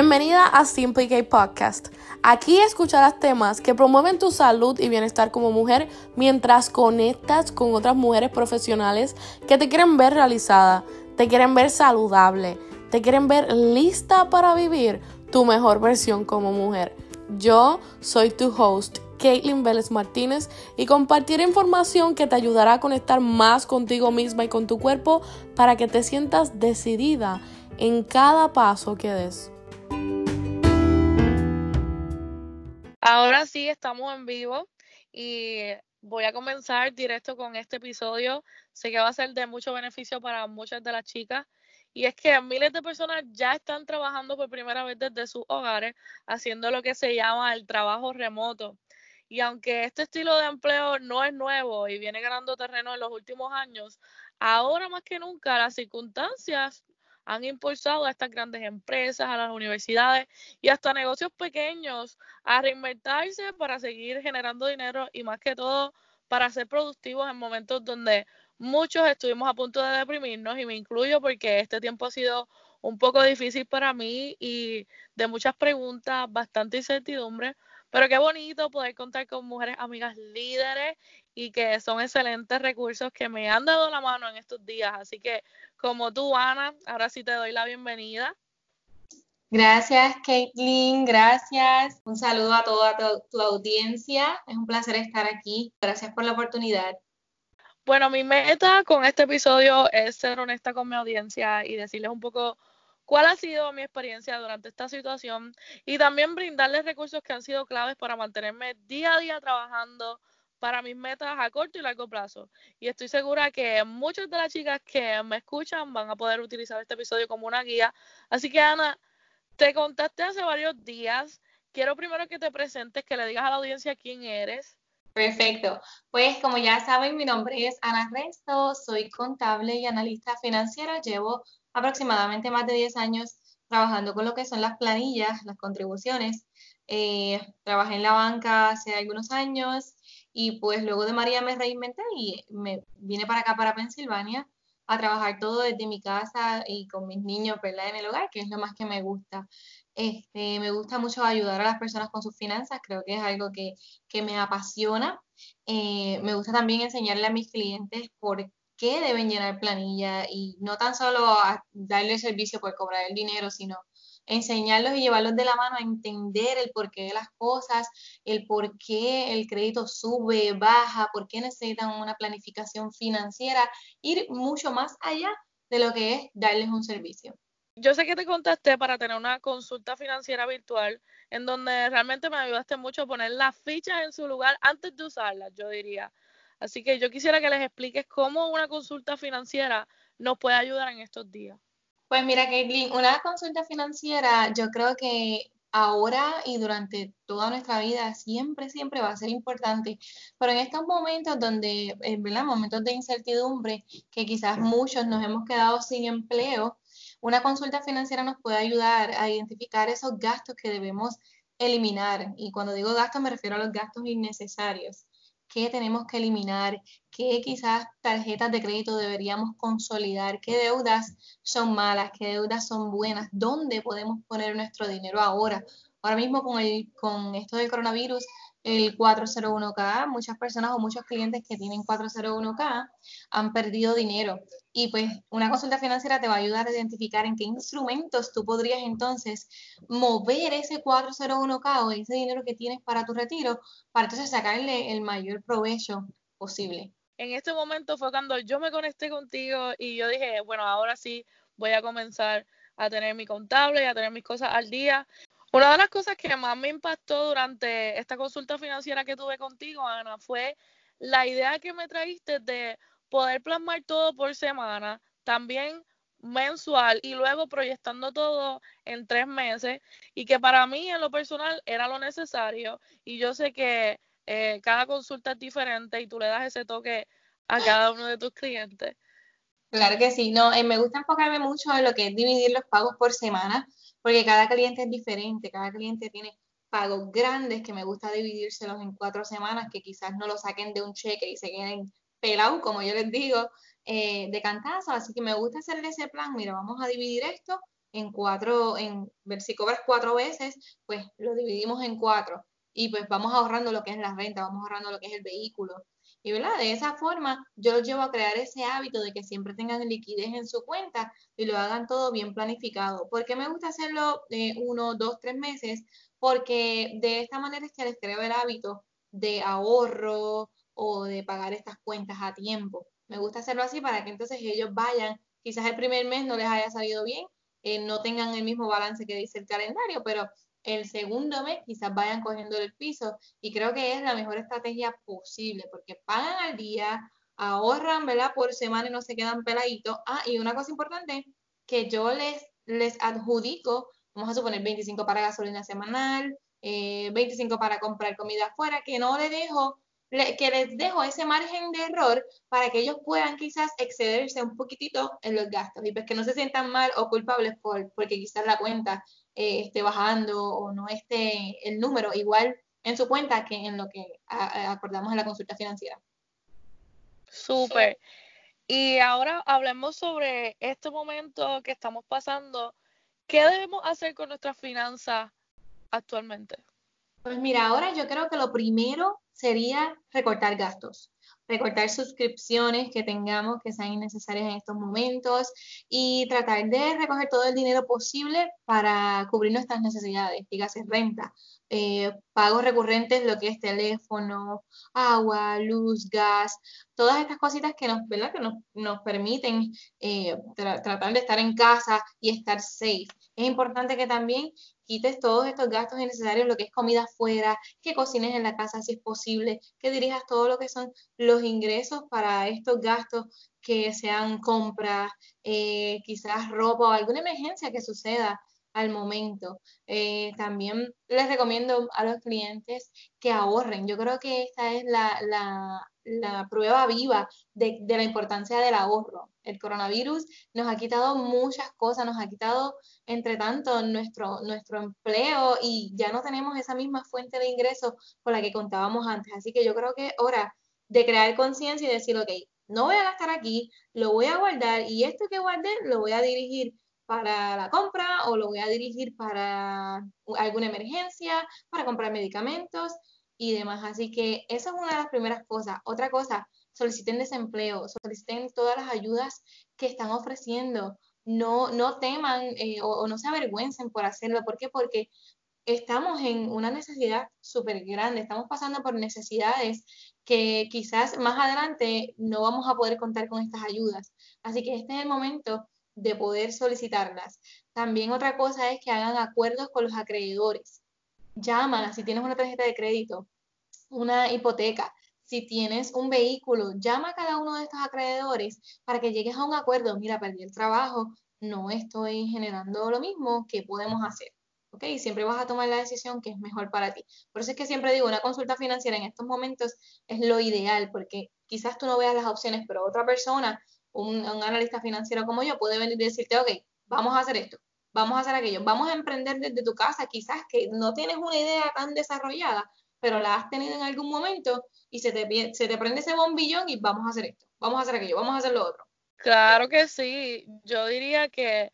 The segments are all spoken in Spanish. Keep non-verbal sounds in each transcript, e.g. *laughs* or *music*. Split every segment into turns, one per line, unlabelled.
Bienvenida a Simply K Podcast. Aquí escucharás temas que promueven tu salud y bienestar como mujer mientras conectas con otras mujeres profesionales que te quieren ver realizada, te quieren ver saludable, te quieren ver lista para vivir tu mejor versión como mujer. Yo soy tu host, Caitlin Vélez Martínez, y compartiré información que te ayudará a conectar más contigo misma y con tu cuerpo para que te sientas decidida en cada paso que des. Ahora sí, estamos en vivo y voy a comenzar directo con este episodio. Sé que va a ser de mucho beneficio para muchas de las chicas. Y es que miles de personas ya están trabajando por primera vez desde sus hogares, haciendo lo que se llama el trabajo remoto. Y aunque este estilo de empleo no es nuevo y viene ganando terreno en los últimos años, ahora más que nunca las circunstancias han impulsado a estas grandes empresas, a las universidades y hasta negocios pequeños a reinventarse para seguir generando dinero y más que todo para ser productivos en momentos donde muchos estuvimos a punto de deprimirnos y me incluyo porque este tiempo ha sido un poco difícil para mí y de muchas preguntas, bastante incertidumbre, pero qué bonito poder contar con mujeres amigas líderes y que son excelentes recursos que me han dado la mano en estos días. Así que como tú, Ana, ahora sí te doy la bienvenida.
Gracias, Caitlin, gracias. Un saludo a toda tu, audiencia. Es un placer estar aquí. Gracias por la oportunidad.
Bueno, mi meta con este episodio es ser honesta con mi audiencia y decirles un poco cuál ha sido mi experiencia durante esta situación y también brindarles recursos que han sido claves para mantenerme día a día trabajando para mis metas a corto y largo plazo. Y estoy segura que muchas de las chicas que me escuchan van a poder utilizar este episodio como una guía. Así que Ana, te contaste hace varios días. Quiero primero que te presentes, que le digas a la audiencia quién eres.
Perfecto. Pues como ya saben, mi nombre es Ana Resto, soy contable y analista financiera. Llevo aproximadamente más de 10 años trabajando con lo que son las planillas, las contribuciones. Eh, trabajé en la banca hace algunos años y pues luego de María me reinventé y me vine para acá, para Pensilvania, a trabajar todo desde mi casa y con mis niños, ¿verdad? En el hogar, que es lo más que me gusta. Este, me gusta mucho ayudar a las personas con sus finanzas, creo que es algo que, me apasiona. Eh, me gusta también enseñarle a mis clientes por qué deben llenar planilla y no tan solo darle servicio por cobrar el dinero, sino enseñarlos y llevarlos de la mano a entender el porqué de las cosas, el por qué el crédito sube, baja, por qué necesitan una planificación financiera, ir mucho más allá de lo que es darles un servicio.
Yo sé que te contacté para tener una consulta financiera virtual en donde realmente me ayudaste mucho a poner las fichas en su lugar antes de usarlas, yo diría. Así que yo quisiera que les expliques cómo una consulta financiera nos puede ayudar en estos días.
Pues mira, Caitlin, una consulta financiera yo creo que ahora y durante toda nuestra vida siempre, siempre va a ser importante. Pero en estos momentos donde, eh, ¿verdad? Momentos de incertidumbre, que quizás muchos nos hemos quedado sin empleo, una consulta financiera nos puede ayudar a identificar esos gastos que debemos eliminar. Y cuando digo gastos me refiero a los gastos innecesarios qué tenemos que eliminar, qué quizás tarjetas de crédito deberíamos consolidar, qué deudas son malas, qué deudas son buenas, dónde podemos poner nuestro dinero ahora. Ahora mismo con, el, con esto del coronavirus, el 401k, muchas personas o muchos clientes que tienen 401k han perdido dinero. Y pues una consulta financiera te va a ayudar a identificar en qué instrumentos tú podrías entonces mover ese 401k o ese dinero que tienes para tu retiro para entonces sacarle el mayor provecho posible.
En este momento fue cuando yo me conecté contigo y yo dije, bueno, ahora sí voy a comenzar a tener mi contable y a tener mis cosas al día. Una de las cosas que más me impactó durante esta consulta financiera que tuve contigo, Ana, fue la idea que me traíste de poder plasmar todo por semana, también mensual y luego proyectando todo en tres meses y que para mí en lo personal era lo necesario y yo sé que eh, cada consulta es diferente y tú le das ese toque a cada uno de tus clientes.
Claro que sí, no, eh, me gusta enfocarme mucho en lo que es dividir los pagos por semana porque cada cliente es diferente, cada cliente tiene pagos grandes que me gusta dividírselos en cuatro semanas, que quizás no lo saquen de un cheque y se queden pelados, como yo les digo, eh, de cantazo. Así que me gusta hacer ese plan. Mira, vamos a dividir esto en cuatro, en ver si cobras cuatro veces, pues lo dividimos en cuatro y pues vamos ahorrando lo que es la renta, vamos ahorrando lo que es el vehículo. De esa forma yo los llevo a crear ese hábito de que siempre tengan liquidez en su cuenta y lo hagan todo bien planificado. ¿Por qué me gusta hacerlo de uno, dos, tres meses? Porque de esta manera es que les creo el hábito de ahorro o de pagar estas cuentas a tiempo. Me gusta hacerlo así para que entonces ellos vayan, quizás el primer mes no les haya salido bien, eh, no tengan el mismo balance que dice el calendario, pero el segundo mes quizás vayan cogiendo el piso y creo que es la mejor estrategia posible porque pagan al día, ahorran, ¿verdad? Por semana y no se quedan peladitos. Ah, y una cosa importante, que yo les, les adjudico, vamos a suponer 25 para gasolina semanal, 25 eh, para comprar comida afuera, que no le dejo que les dejo ese margen de error para que ellos puedan quizás excederse un poquitito en los gastos y pues que no se sientan mal o culpables por, porque quizás la cuenta eh, esté bajando o no esté el número igual en su cuenta que en lo que acordamos en la consulta financiera.
Súper. Y ahora hablemos sobre este momento que estamos pasando. ¿Qué debemos hacer con nuestras finanzas actualmente?
Pues mira, ahora yo creo que lo primero sería recortar gastos, recortar suscripciones que tengamos que sean innecesarias en estos momentos y tratar de recoger todo el dinero posible para cubrir nuestras necesidades, dígase renta, eh, pagos recurrentes, lo que es teléfono, agua, luz, gas, todas estas cositas que nos, permiten eh, tratar de estar en casa y estar safe. Es importante que también quites todos estos gastos innecesarios, lo que es comida afuera, que cocines en la casa si es posible, que dirijas todo lo que son los ingresos para estos gastos que sean compras, eh, quizás ropa o alguna emergencia que suceda al momento. Eh, también les recomiendo a los clientes que ahorren. Yo creo que esta es la, la, prueba viva de, de, la importancia del ahorro. El coronavirus nos ha quitado muchas cosas, nos ha quitado, entre tanto, nuestro, nuestro empleo y ya no tenemos esa misma fuente de ingresos con la que contábamos antes. Así que yo creo que es hora de crear conciencia y decir, ok, no voy a gastar aquí, lo voy a guardar y esto que guardé lo voy a dirigir para la compra o lo voy a dirigir para alguna emergencia, para comprar medicamentos y demás. Así que esa es una de las primeras cosas. Otra cosa, soliciten desempleo, soliciten todas las ayudas que están ofreciendo. No, no teman eh, o, o, no se avergüencen por hacerlo. ¿Por qué? Porque estamos en una necesidad súper grande, estamos pasando por necesidades que quizás más adelante no vamos a poder contar con estas ayudas. Así que este es el momento de poder solicitarlas. También otra cosa es que hagan acuerdos con los acreedores. Llámala si tienes una tarjeta de crédito, una hipoteca, si tienes un vehículo, llama a cada uno de estos acreedores para que llegues a un acuerdo. Mira, perdí el trabajo, no estoy generando lo mismo, ¿qué podemos hacer? ¿ok? Siempre vas a tomar la decisión que es mejor para ti. Por eso es que siempre digo, una consulta financiera en estos momentos es lo ideal, porque quizás tú no veas las opciones, pero otra persona un, analista financiero como yo puede venir y decirte, ok, vamos a hacer esto, vamos a hacer aquello, vamos a emprender desde tu casa, quizás que no tienes una idea tan desarrollada, pero la has tenido en algún momento y se te, se te prende ese bombillón y vamos a hacer esto, vamos a hacer aquello, vamos a hacer lo otro.
Claro que sí, yo diría que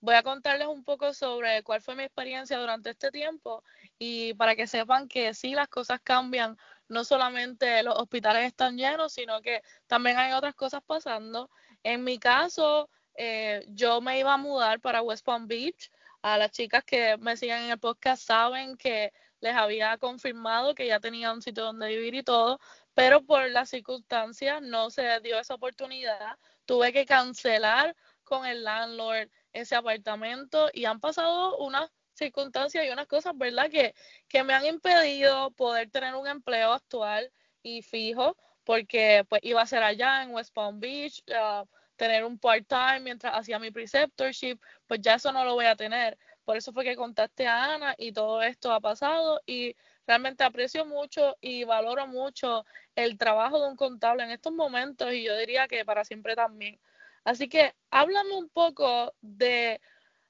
voy a contarles un poco sobre cuál fue mi experiencia durante este tiempo y para que sepan que sí, las cosas cambian no solamente los hospitales están llenos, sino que también hay otras cosas pasando. En mi caso, eh, yo me iba a mudar para West Palm Beach. A las chicas que me siguen en el podcast saben que les había confirmado que ya tenía un sitio donde vivir y todo, pero por las circunstancias no se dio esa oportunidad. Tuve que cancelar con el landlord ese apartamento y han pasado unas circunstancias y unas cosas, ¿verdad? Que, que me han impedido poder tener un empleo actual y fijo, porque pues iba a ser allá en West Palm Beach, uh, tener un part-time mientras hacía mi preceptorship, pues ya eso no lo voy a tener. Por eso fue que contacté a Ana y todo esto ha pasado y realmente aprecio mucho y valoro mucho el trabajo de un contable en estos momentos y yo diría que para siempre también. Así que háblame un poco de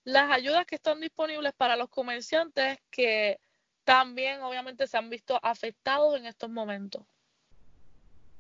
las ayudas que están disponibles para los comerciantes que también obviamente se han visto afectados en estos momentos.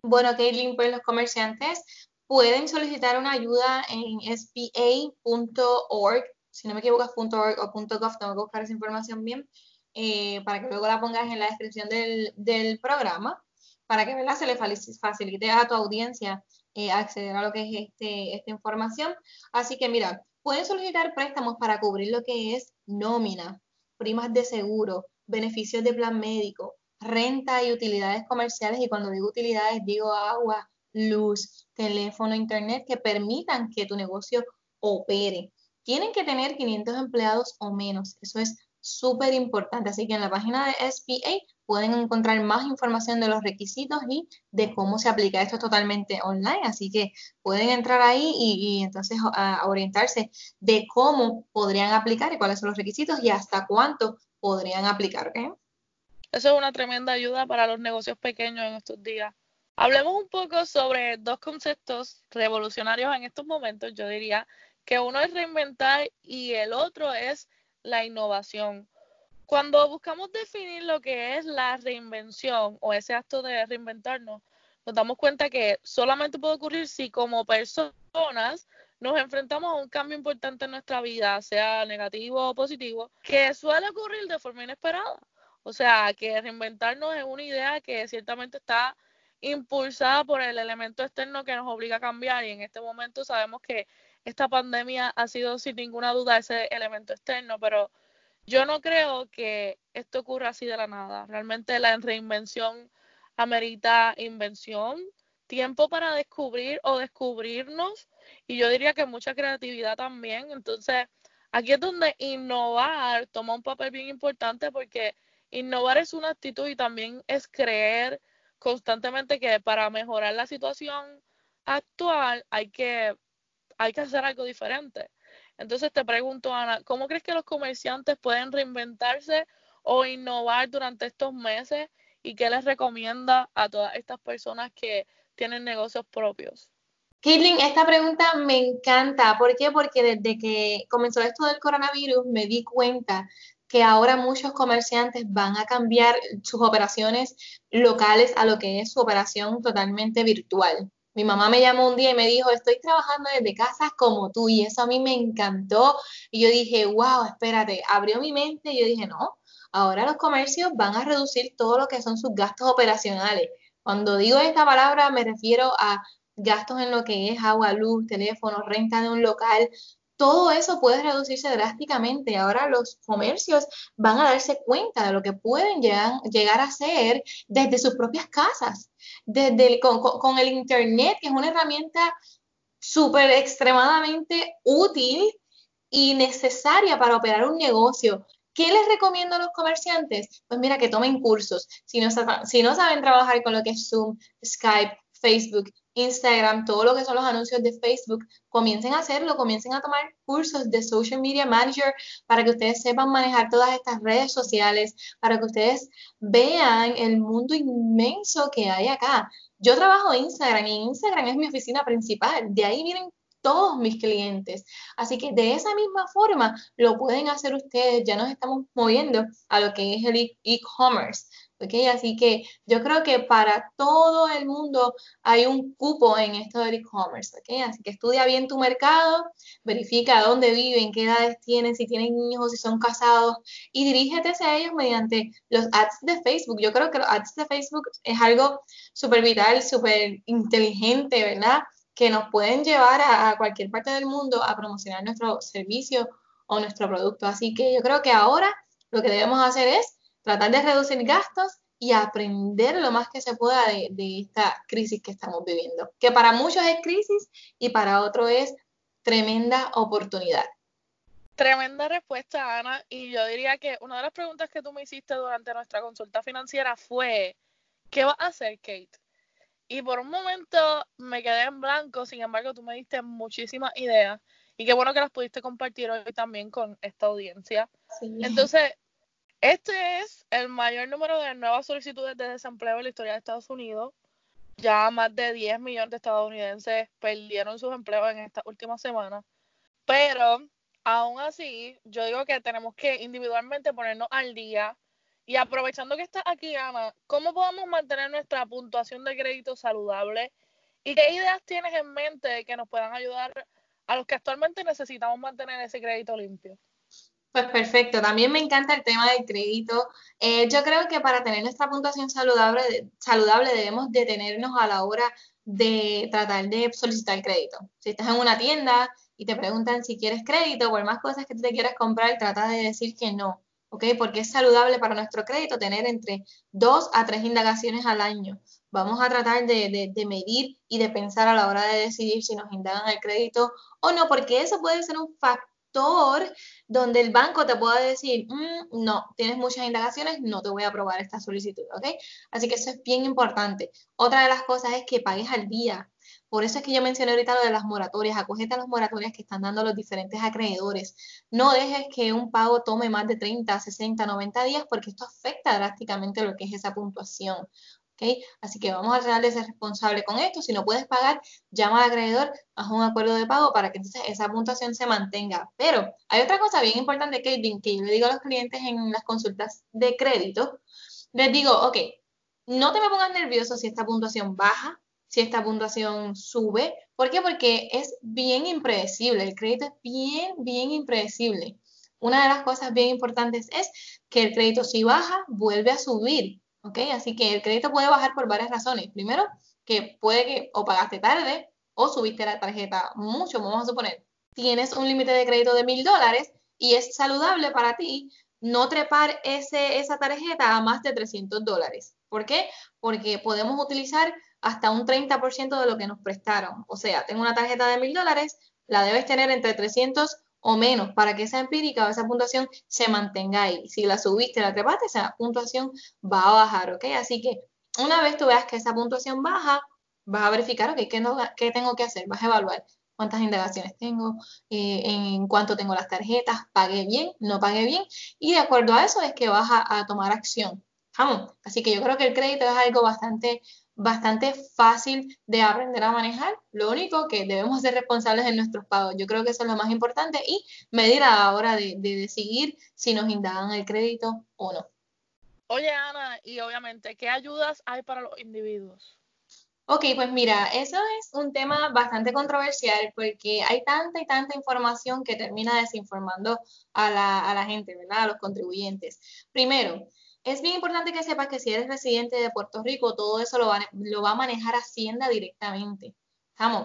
Bueno, Kaylin, pues los comerciantes pueden solicitar una ayuda en spa.org si no me equivoco .org o .gov, tengo que buscar esa información bien, eh, para que luego la pongas en la descripción del, del programa, para que ¿verdad? se le facilite a tu audiencia eh, acceder a lo que es este, esta información. Así que mira, pueden solicitar préstamos para cubrir lo que es nómina, primas de seguro, beneficios de plan médico, renta y utilidades comerciales. Y cuando digo utilidades, digo agua, luz, teléfono, internet, que permitan que tu negocio opere. Tienen que tener 500 empleados o menos. Eso es súper importante. Así que en la página de SBA pueden encontrar más información de los requisitos y de cómo se aplica. Esto es totalmente online, así que pueden entrar ahí y, entonces orientarse de cómo podrían aplicar y cuáles son los requisitos y hasta cuánto podrían aplicar.
Eso es una tremenda ayuda para los negocios pequeños en estos días. Hablemos un poco sobre dos conceptos revolucionarios en estos momentos. Yo diría que uno es reinventar y el otro es la innovación. Cuando buscamos definir lo que es la reinvención o ese acto de reinventarnos, nos damos cuenta que solamente puede ocurrir si como personas nos enfrentamos a un cambio importante en nuestra vida, sea negativo o positivo, que suele ocurrir de forma inesperada. O sea, que reinventarnos es una idea que ciertamente está impulsada por el elemento externo que nos obliga a cambiar y en este momento sabemos que esta pandemia ha sido sin ninguna duda ese elemento externo, pero yo no creo que esto ocurra así de la nada. Realmente la reinvención amerita invención, tiempo para descubrir o descubrirnos y yo diría que mucha creatividad también. Entonces, aquí es donde innovar toma un papel bien importante porque innovar es una actitud y también es creer constantemente que para mejorar la situación actual hay que, hay que hacer algo diferente. Entonces te pregunto, Ana, ¿cómo crees que los comerciantes pueden reinventarse o innovar durante estos meses? ¿Y qué les recomienda a todas estas personas que tienen negocios propios?
Caitlin, esta pregunta me encanta. ¿Por qué? Porque desde que comenzó esto del coronavirus me di cuenta que ahora muchos comerciantes van a cambiar sus operaciones locales a lo que es su operación totalmente virtual. Mi mamá me llamó un día y me dijo, estoy trabajando desde casa como tú y eso a mí me encantó. Y yo dije, wow, espérate, abrió mi mente y yo dije, no, ahora los comercios van a reducir todo lo que son sus gastos operacionales. Cuando digo esta palabra me refiero a gastos en lo que es agua, luz, teléfono, renta de un local, todo eso puede reducirse drásticamente. Ahora los comercios van a darse cuenta de lo que pueden llegar, a hacer desde sus propias casas, desde con, el Internet, que es una herramienta súper extremadamente útil y necesaria para operar un negocio. ¿Qué les recomiendo a los comerciantes? Pues mira, que tomen cursos. Si no, si no saben trabajar con lo que es Zoom, Skype, Facebook, Instagram, todo lo que son los anuncios de Facebook, comiencen a hacerlo, comiencen a tomar cursos de Social Media Manager para que ustedes sepan manejar todas estas redes sociales, para que ustedes vean el mundo inmenso que hay acá. Yo trabajo en Instagram y Instagram es mi oficina principal, de ahí vienen todos mis clientes. Así que de esa misma forma lo pueden hacer ustedes. Ya nos estamos moviendo a lo que es el e-commerce. Así que yo creo que para todo el mundo hay un cupo en esto del e-commerce, Así que estudia bien tu mercado, verifica dónde viven, qué edades tienen, si tienen hijos, si son casados y dirígete a ellos mediante los ads de Facebook. Yo creo que los ads de Facebook es algo súper vital, súper inteligente, ¿verdad? Que nos pueden llevar a, a cualquier parte del mundo a promocionar nuestro servicio o nuestro producto. Así que yo creo que ahora lo que debemos hacer es tratar de reducir gastos y aprender lo más que se pueda de, esta crisis que estamos viviendo, que para muchos es crisis y para otros es tremenda oportunidad.
Tremenda respuesta, Ana. Y yo diría que una de las preguntas que tú me hiciste durante nuestra consulta financiera fue, ¿qué va a hacer Kate? Y por un momento me quedé en blanco, sin embargo tú me diste muchísimas ideas y qué bueno que las pudiste compartir hoy también con esta audiencia. Entonces, este es el mayor número de nuevas solicitudes de desempleo en la historia de Estados Unidos. Ya más de 10 millones de estadounidenses perdieron sus empleos en esta última semana. Pero aún así, yo digo que tenemos que individualmente ponernos al día. Y aprovechando que estás aquí, Ana, ¿cómo podemos mantener nuestra puntuación de crédito saludable? ¿Y qué ideas tienes en mente que nos puedan ayudar a los que actualmente necesitamos mantener ese crédito limpio.
Pues perfecto, también me encanta el tema del crédito. Eh, yo creo que para tener nuestra puntuación saludable, saludable debemos detenernos a la hora de tratar de solicitar crédito. Si estás en una tienda y te preguntan si quieres crédito por más cosas que tú te quieras comprar, trata de decir que no, ¿ok? Porque es saludable para nuestro crédito tener entre dos a tres indagaciones al año. Vamos a tratar de, de medir y de pensar a la hora de decidir si nos indagan el crédito o no, porque eso puede ser un factor donde el banco te pueda decir, mm, no, tienes muchas indagaciones, no te voy a aprobar esta solicitud, ¿ok? Así que eso es bien importante. Otra de las cosas es que pagues al día. Por eso es que yo mencioné ahorita lo de las moratorias. Acogete a las moratorias que están dando los diferentes acreedores. No dejes que un pago tome más de 30, 60, 90 días porque esto afecta drásticamente lo que es esa puntuación. Así que vamos a tratar de ser responsable con esto. Si no puedes pagar, llama al acreedor, haz un acuerdo de pago para que entonces esa puntuación se mantenga. Pero hay otra cosa bien importante, Kate, que yo le digo a los clientes en las consultas de crédito. Les digo, ok, no te me pongas nervioso si esta puntuación baja, si esta puntuación sube. ¿Por qué? Porque es bien impredecible. El crédito es bien, bien impredecible. Una de las cosas bien importantes es que el crédito si baja, vuelve a subir. ¿Ok? Así que el crédito puede bajar por varias razones. Primero, que puede que o pagaste tarde o subiste la tarjeta mucho, vamos a suponer. Tienes un límite de crédito de mil dólares y es saludable para ti no trepar ese, esa tarjeta a más de 300 dólares. ¿Por qué? Porque podemos utilizar hasta un 30% de lo que nos prestaron. O sea, tengo una tarjeta de mil dólares, la debes tener entre 300 o menos para que esa empírica o esa puntuación se mantenga ahí. Si la subiste, la trepaste, esa puntuación va a bajar, ¿ok? Así que una vez tú veas que esa puntuación baja, vas a verificar, ok, ¿qué, tengo que hacer? Vas a evaluar cuántas indagaciones tengo, eh, en cuánto tengo las tarjetas, pagué bien, no pagué bien, y de acuerdo a eso es que vas a, tomar acción. Así que yo creo que el crédito es algo bastante bastante fácil de aprender a manejar. Lo único que debemos ser responsables en nuestros pagos. Yo creo que eso es lo más importante y medir a la hora de, decidir si nos indagan el crédito o no.
Oye, Ana, y obviamente, ¿qué ayudas hay para los individuos?
Ok, pues mira, eso es un tema bastante controversial porque hay tanta y tanta información que termina desinformando a la, a la gente, ¿verdad? A los contribuyentes. Primero, es bien importante que sepas que si eres residente de Puerto Rico, todo eso lo va, a manejar Hacienda directamente.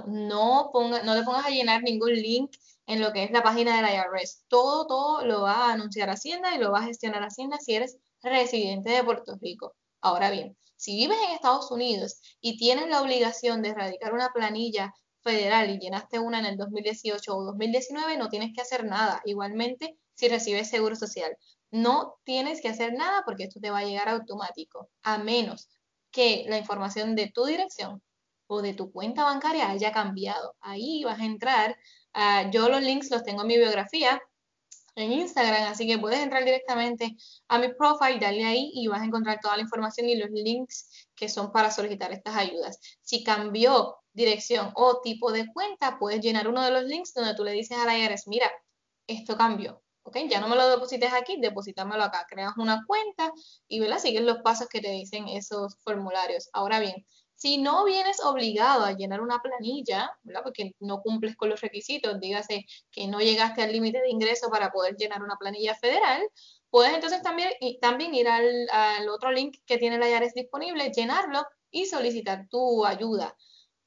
No, ponga, no te pongas a llenar ningún link en lo que es la página de la IRS. Todo, todo lo va a anunciar Hacienda y lo va a gestionar Hacienda si eres residente de Puerto Rico. Ahora bien, si vives en Estados Unidos y tienes la obligación de erradicar una planilla federal y llenaste una en el 2018 o 2019, no tienes que hacer nada. Igualmente, si recibes seguro social. No tienes que hacer nada porque esto te va a llegar automático, a menos que la información de tu dirección o de tu cuenta bancaria haya cambiado. Ahí vas a entrar. yo los links los tengo en mi biografía en Instagram, así que puedes entrar directamente a mi profile, darle ahí y vas a encontrar toda la información y los links que son para solicitar estas ayudas. Si cambió dirección o tipo de cuenta, puedes llenar uno de los links donde tú le dices a la IRS, mira, esto cambió, ¿ok? Ya no me lo deposites aquí, deposítamelo acá. Creas una cuenta y, ¿verdad? Sigues los pasos que te dicen esos formularios. Ahora bien, si no vienes obligado a llenar una planilla, ¿verdad? Porque no cumples con los requisitos, dígase que no llegaste al límite de ingreso para poder llenar una planilla federal, puedes entonces también, ir al, al otro link que tiene la IARES disponible, llenarlo y solicitar tu ayuda.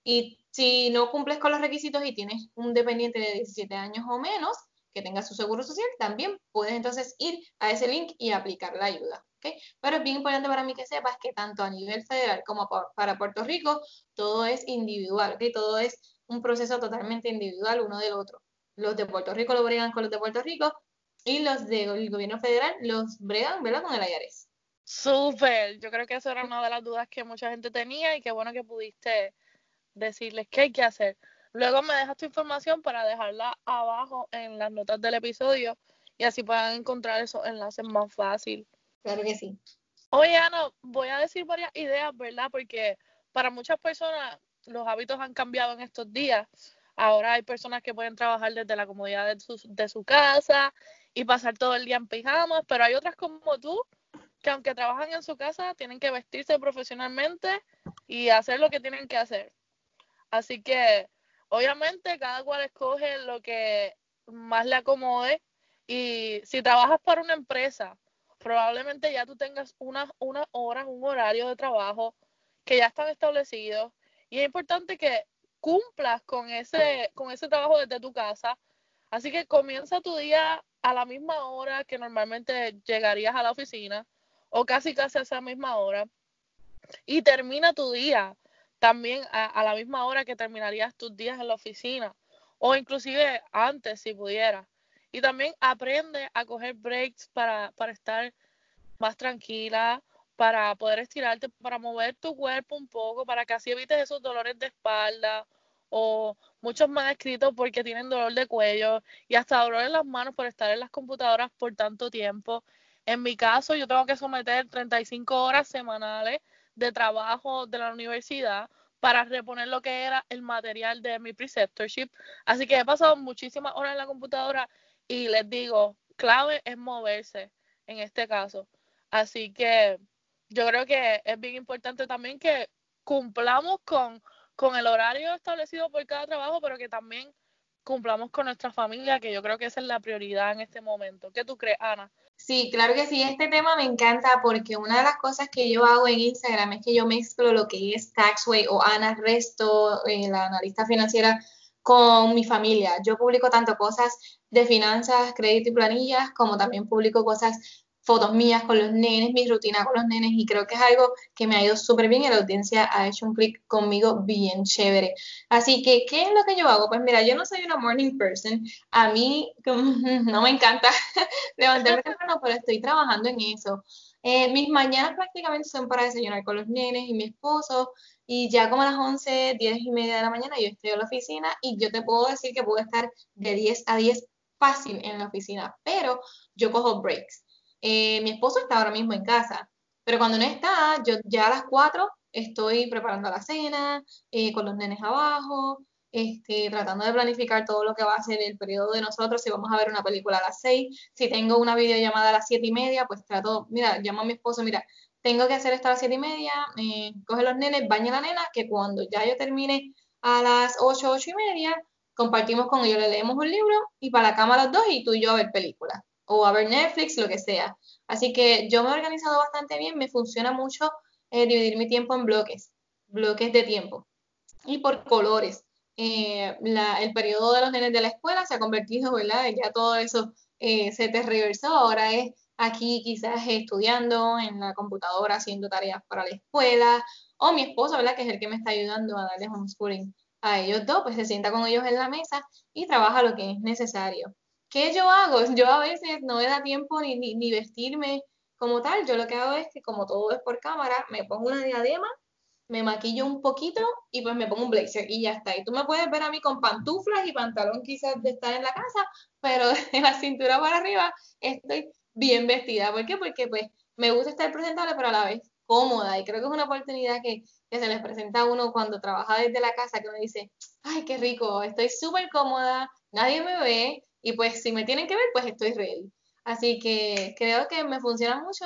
Y si no cumples con los requisitos y tienes un dependiente de 17 años o menos, que tenga su seguro social, también puedes entonces ir a ese link y aplicar la ayuda. ¿okay? Pero es bien importante para mí que sepas que tanto a nivel federal como para Puerto Rico, todo es individual, ¿okay? todo es un proceso totalmente individual uno del otro. Los de Puerto Rico lo bregan con los de Puerto Rico y los del gobierno federal los bregan ¿verdad? con el IARES.
Súper, yo creo que esa era una de las dudas que mucha gente tenía y qué bueno que pudiste decirles qué hay que hacer. Luego me dejas tu información para dejarla abajo en las notas del episodio y así puedan encontrar esos enlaces más fácil.
Claro que sí.
Oye, Ana, voy a decir varias ideas, ¿verdad? Porque para muchas personas los hábitos han cambiado en estos días. Ahora hay personas que pueden trabajar desde la comodidad de su, de su casa y pasar todo el día en pijamas, pero hay otras como tú que aunque trabajan en su casa, tienen que vestirse profesionalmente y hacer lo que tienen que hacer. Así que Obviamente cada cual escoge lo que más le acomode y si trabajas para una empresa, probablemente ya tú tengas unas, unas horas, un horario de trabajo que ya están establecidos y es importante que cumplas con ese, con ese trabajo desde tu casa. Así que comienza tu día a la misma hora que normalmente llegarías a la oficina o casi casi a esa misma hora y termina tu día también a, la misma hora que terminarías tus días en la oficina o inclusive antes si pudieras. Y también aprende a coger breaks para, para estar más tranquila, para poder estirarte, para mover tu cuerpo un poco, para que así evites esos dolores de espalda o muchos me han escrito porque tienen dolor de cuello y hasta dolor en las manos por estar en las computadoras por tanto tiempo. En mi caso, yo tengo que someter 35 horas semanales de trabajo de la universidad para reponer lo que era el material de mi preceptorship. Así que he pasado muchísimas horas en la computadora y les digo, clave es moverse en este caso. Así que yo creo que es bien importante también que cumplamos con, con el horario establecido por cada trabajo, pero que también cumplamos con nuestra familia, que yo creo que esa es la prioridad en este momento. ¿Qué tú crees, Ana?
Sí, claro que sí. Este tema me encanta porque una de las cosas que yo hago en Instagram es que yo mezclo lo que es Taxway o Ana Resto, eh, la analista financiera, con mi familia. Yo publico tanto cosas de finanzas, crédito y planillas, como también publico cosas fotos mías con los nenes, mi rutina con los nenes y creo que es algo que me ha ido súper bien y la audiencia ha hecho un clic conmigo bien chévere. Así que, ¿qué es lo que yo hago? Pues mira, yo no soy una morning person, a mí *laughs* no me encanta *laughs* levantarme *laughs* temprano, pero estoy trabajando en eso. Eh, mis mañanas prácticamente son para desayunar con los nenes y mi esposo y ya como a las 11, 10 y media de la mañana yo estoy en la oficina y yo te puedo decir que puedo estar de 10 a 10 fácil en la oficina, pero yo cojo breaks. Eh, mi esposo está ahora mismo en casa, pero cuando no está, yo ya a las 4 estoy preparando la cena, eh, con los nenes abajo, este, tratando de planificar todo lo que va a ser el periodo de nosotros, si vamos a ver una película a las 6, si tengo una videollamada a las 7 y media, pues trato, mira, llamo a mi esposo, mira, tengo que hacer esto a las 7 y media, eh, coge los nenes, baña a la nena, que cuando ya yo termine a las 8, 8 y media, compartimos con ellos, le leemos un libro y para la cama los dos y tú y yo a ver películas o a ver Netflix, lo que sea. Así que yo me he organizado bastante bien, me funciona mucho eh, dividir mi tiempo en bloques, bloques de tiempo y por colores. Eh, el periodo de los nenes de la escuela se ha convertido, ¿verdad? Ya todo eso eh, se te reversó, ahora es aquí quizás estudiando en la computadora, haciendo tareas para la escuela, o mi esposo, ¿verdad? Que es el que me está ayudando a darle homeschooling a ellos dos, pues se sienta con ellos en la mesa y trabaja lo que es necesario. ¿Qué yo hago? *laughs* Yo a veces no me da tiempo ni, ni, vestirme como tal. Yo lo que hago es que como todo es por cámara, me pongo una diadema, me maquillo un poquito y pues me pongo un blazer y ya está. Y tú me puedes ver a mí con pantuflas y pantalón quizás de estar en la casa, pero *laughs* de la cintura para arriba estoy bien vestida. ¿Por qué? Porque pues me gusta estar presentable, pero a la vez cómoda. Y creo que es una oportunidad que, que se les presenta a uno cuando trabaja desde la casa, que uno dice, ay, qué rico, estoy súper cómoda, nadie me ve, y pues si me tienen que ver, pues estoy ready. Así que creo que me funciona mucho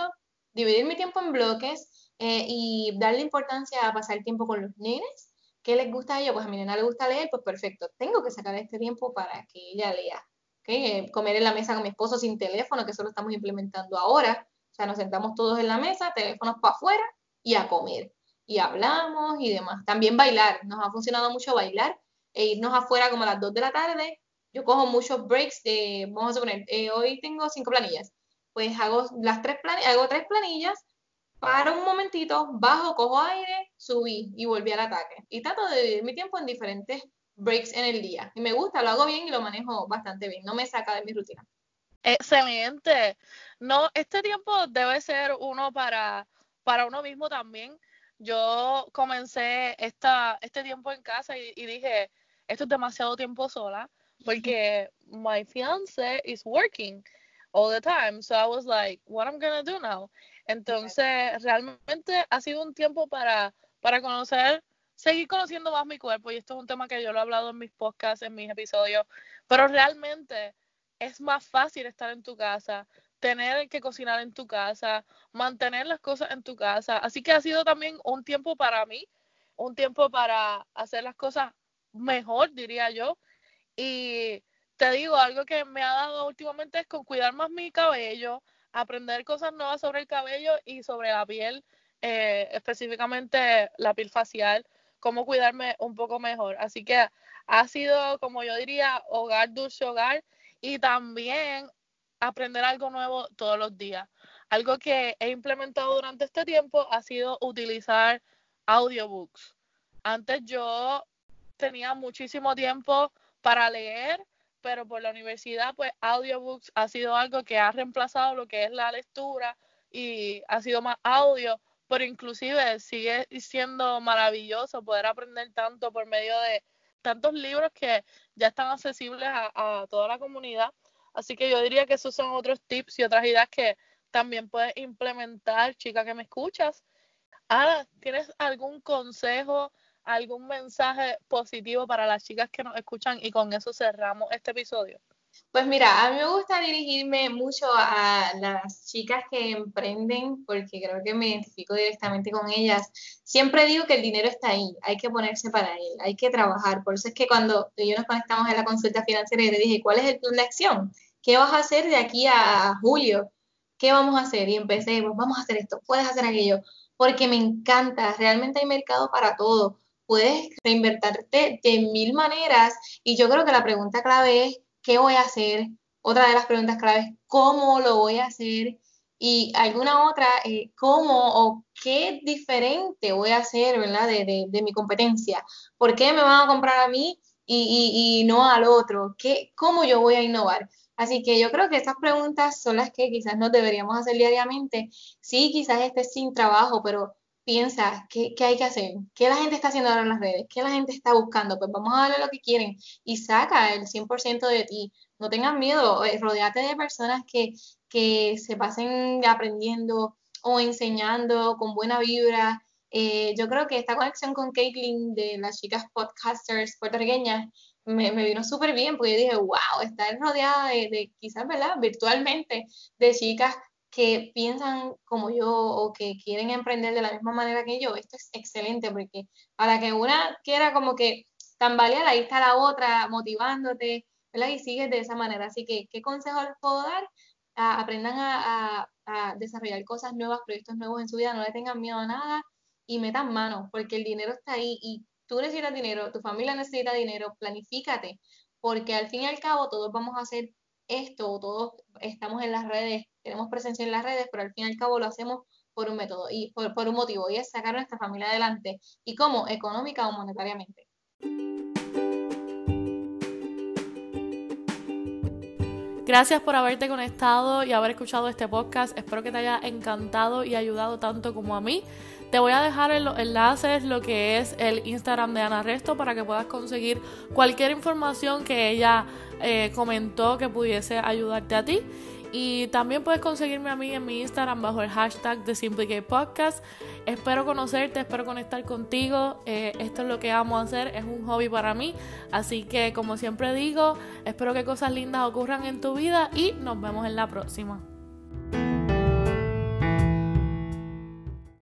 dividir mi tiempo en bloques eh, y darle importancia a pasar tiempo con los nenes. ¿Qué les gusta a ellos? Pues a mi nena le gusta leer, pues perfecto. Tengo que sacar este tiempo para que ella lea. ¿okay? Comer en la mesa con mi esposo sin teléfono, que eso lo estamos implementando ahora. O sea, nos sentamos todos en la mesa, teléfonos para afuera y a comer. Y hablamos y demás. También bailar. Nos ha funcionado mucho bailar e irnos afuera como a las 2 de la tarde yo cojo muchos breaks de, vamos a suponer, eh, hoy tengo cinco planillas, pues hago las tres planillas, hago tres planillas, paro un momentito, bajo, cojo aire, subí y volví al ataque. Y trato de dividir mi tiempo en diferentes breaks en el día. Y me gusta, lo hago bien y lo manejo bastante bien, no me saca de mi rutina.
Excelente. No, este tiempo debe ser uno para, para uno mismo también. Yo comencé esta, este tiempo en casa y dije, esto es demasiado tiempo sola porque my fiance is working all the time. So I was like, what I'm gonna do now? Entonces, realmente ha sido un tiempo para, para conocer, seguir conociendo más mi cuerpo. Y esto es un tema que yo lo he hablado en mis podcasts, en mis episodios. Pero realmente es más fácil estar en tu casa, tener que cocinar en tu casa, mantener las cosas en tu casa. Así que ha sido también un tiempo para mí, un tiempo para hacer las cosas mejor, diría yo. Y te digo, algo que me ha dado últimamente es con cuidar más mi cabello, aprender cosas nuevas sobre el cabello y sobre la piel, eh, específicamente la piel facial, cómo cuidarme un poco mejor. Así que ha sido, como yo diría, hogar, dulce hogar y también aprender algo nuevo todos los días. Algo que he implementado durante este tiempo ha sido utilizar audiobooks. Antes yo tenía muchísimo tiempo para leer, pero por la universidad, pues audiobooks ha sido algo que ha reemplazado lo que es la lectura y ha sido más audio, pero inclusive sigue siendo maravilloso poder aprender tanto por medio de tantos libros que ya están accesibles a, toda la comunidad. Así que yo diría que esos son otros tips y otras ideas que también puedes implementar, chica que me escuchas. ¿tienes algún consejo, algún mensaje positivo para las chicas que nos escuchan? Y con eso cerramos este episodio.
Pues mira, a mí me gusta dirigirme mucho a las chicas que emprenden porque creo que me identifico directamente con ellas. Siempre digo que el dinero está ahí, hay que ponerse para él, hay que trabajar. Por eso es que cuando tú y yo nos conectamos en la consulta financiera, yo le dije, ¿cuál es el plan de acción? ¿Qué vas a hacer de aquí a, julio? ¿Qué vamos a hacer? Y empecé, pues vamos a hacer esto, puedes hacer aquello, porque me encanta, realmente hay mercado para todo. Puedes reinvertirte de mil maneras y yo creo que la pregunta clave es qué voy a hacer. Otra de las preguntas claves, cómo lo voy a hacer. Y alguna otra, eh, cómo o qué diferente voy a hacer, ¿verdad? De, de, mi competencia. ¿Por qué me van a comprar a mí y, y, no al otro? ¿Qué, ¿Cómo yo voy a innovar? Así que yo creo que estas preguntas son las que quizás nos deberíamos hacer diariamente. Sí, quizás estés sin trabajo, pero piensa qué, qué, hay que hacer, qué la gente está haciendo ahora en las redes, qué la gente está buscando, pues vamos a darle lo que quieren y saca el 100% de ti. No tengas miedo, eh, rodeate de personas que, que se pasen aprendiendo o enseñando con buena vibra. Eh, yo creo que esta conexión con Caitlin de las chicas podcasters puertorriqueñas me, me vino súper bien porque yo dije, wow, estar rodeada de, quizás, ¿verdad? Virtualmente, de chicas que piensan como yo o que quieren emprender de la misma manera que yo, esto es excelente porque para que una quiera como que tambalear, ahí está la otra motivándote, ¿verdad? Y sigues de esa manera. Así que, ¿qué consejos les puedo dar? aprendan a, desarrollar cosas nuevas, proyectos nuevos en su vida, no le tengan miedo a nada y metan mano, porque el dinero está ahí y tú necesitas dinero, tu familia necesita dinero, planifícate, porque al fin y al cabo todos vamos a hacer esto, todos estamos en las redes, tenemos presencia en las redes, pero al fin y al cabo lo hacemos por un método y por, por un motivo, y es sacar a nuestra familia adelante. ¿Y cómo? Económica o monetariamente.
Gracias por haberte conectado y haber escuchado este podcast. Espero que te haya encantado y ayudado tanto como a mí. Te voy a dejar en los enlaces lo que es el Instagram de Ana Resto para que puedas conseguir cualquier información que ella eh, comentó que pudiese ayudarte a ti. Y también puedes conseguirme a mí en mi Instagram bajo el hashtag de Simply Podcast. Espero conocerte, espero conectar contigo. Eh, esto es lo que amo hacer, es un hobby para mí. Así que como siempre digo, espero que cosas lindas ocurran en tu vida y nos vemos en la próxima.